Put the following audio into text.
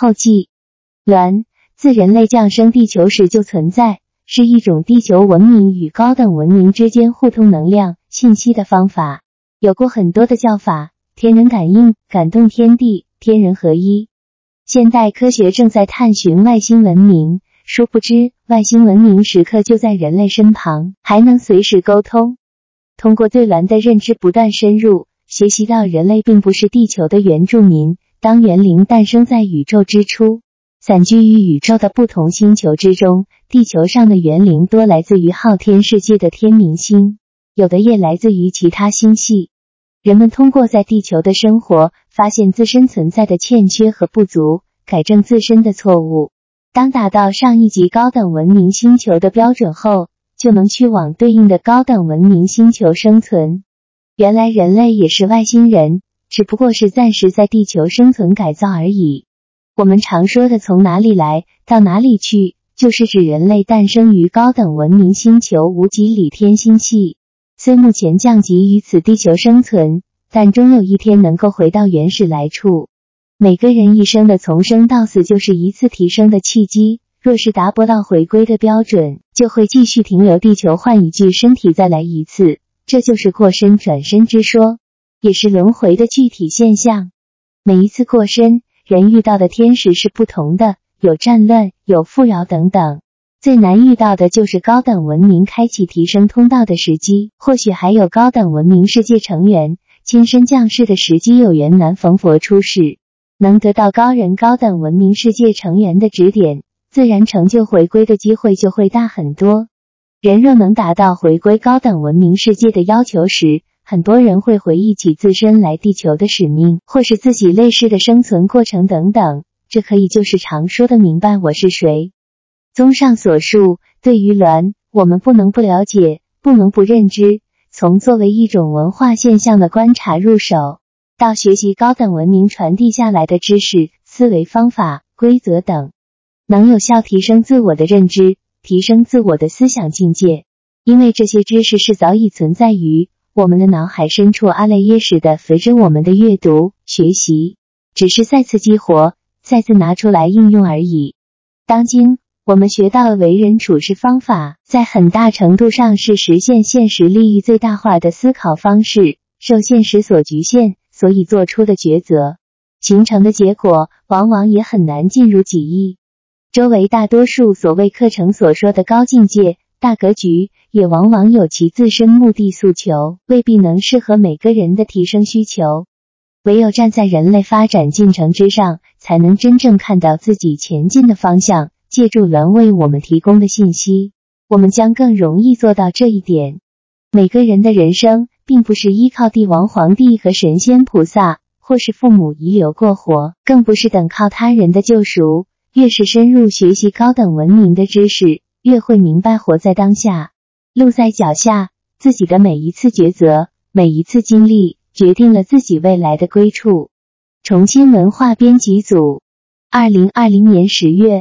后记：鸾自人类降生地球时就存在，是一种地球文明与高等文明之间互通能量信息的方法。有过很多的叫法，天人感应、感动天地、天人合一。现代科学正在探寻外星文明，殊不知外星文明时刻就在人类身旁，还能随时沟通。通过对鸾的认知不断深入，学习到人类并不是地球的原住民。当园灵诞生在宇宙之初，散居于宇宙的不同星球之中。地球上的园灵多来自于昊天世界的天明星，有的也来自于其他星系。人们通过在地球的生活，发现自身存在的欠缺和不足，改正自身的错误。当达到上一级高等文明星球的标准后，就能去往对应的高等文明星球生存。原来人类也是外星人，只不过是暂时在地球生存改造而已。我们常说的“从哪里来到哪里去”，就是指人类诞生于高等文明星球无极里天星系。虽目前降级于此地球生存，但终有一天能够回到原始来处。每个人一生的从生到死就是一次提升的契机。若是达不到回归的标准，就会继续停留地球，换一具身体再来一次。这就是过身转身之说，也是轮回的具体现象。每一次过身，人遇到的天使是不同的，有战乱，有富饶等等。最难遇到的就是高等文明开启提升通道的时机，或许还有高等文明世界成员亲身降世的时机，有缘难逢佛出世，能得到高人高等文明世界成员的指点，自然成就回归的机会就会大很多。人若能达到回归高等文明世界的要求时，很多人会回忆起自身来地球的使命，或是自己类似的生存过程等等，这可以就是常说的明白我是谁。综上所述，对于鸾，我们不能不了解，不能不认知。从作为一种文化现象的观察入手，到学习高等文明传递下来的知识、思维方法、规则等，能有效提升自我的认知，提升自我的思想境界。因为这些知识是早已存在于我们的脑海深处，阿赖耶识的，随着我们的阅读学习，只是再次激活，再次拿出来应用而已。当今。我们学到的为人处事方法，在很大程度上是实现现实利益最大化的思考方式。受现实所局限，所以做出的抉择形成的结果，往往也很难进入己意。周围大多数所谓课程所说的高境界、大格局，也往往有其自身目的诉求，未必能适合每个人的提升需求。唯有站在人类发展进程之上，才能真正看到自己前进的方向。借助鸾为我们提供的信息，我们将更容易做到这一点。每个人的人生，并不是依靠帝王、皇帝和神仙、菩萨，或是父母遗留过活，更不是等靠他人的救赎。越是深入学习高等文明的知识，越会明白活在当下，路在脚下。自己的每一次抉择，每一次经历，决定了自己未来的归处。重庆文化编辑组，二零二零年十月。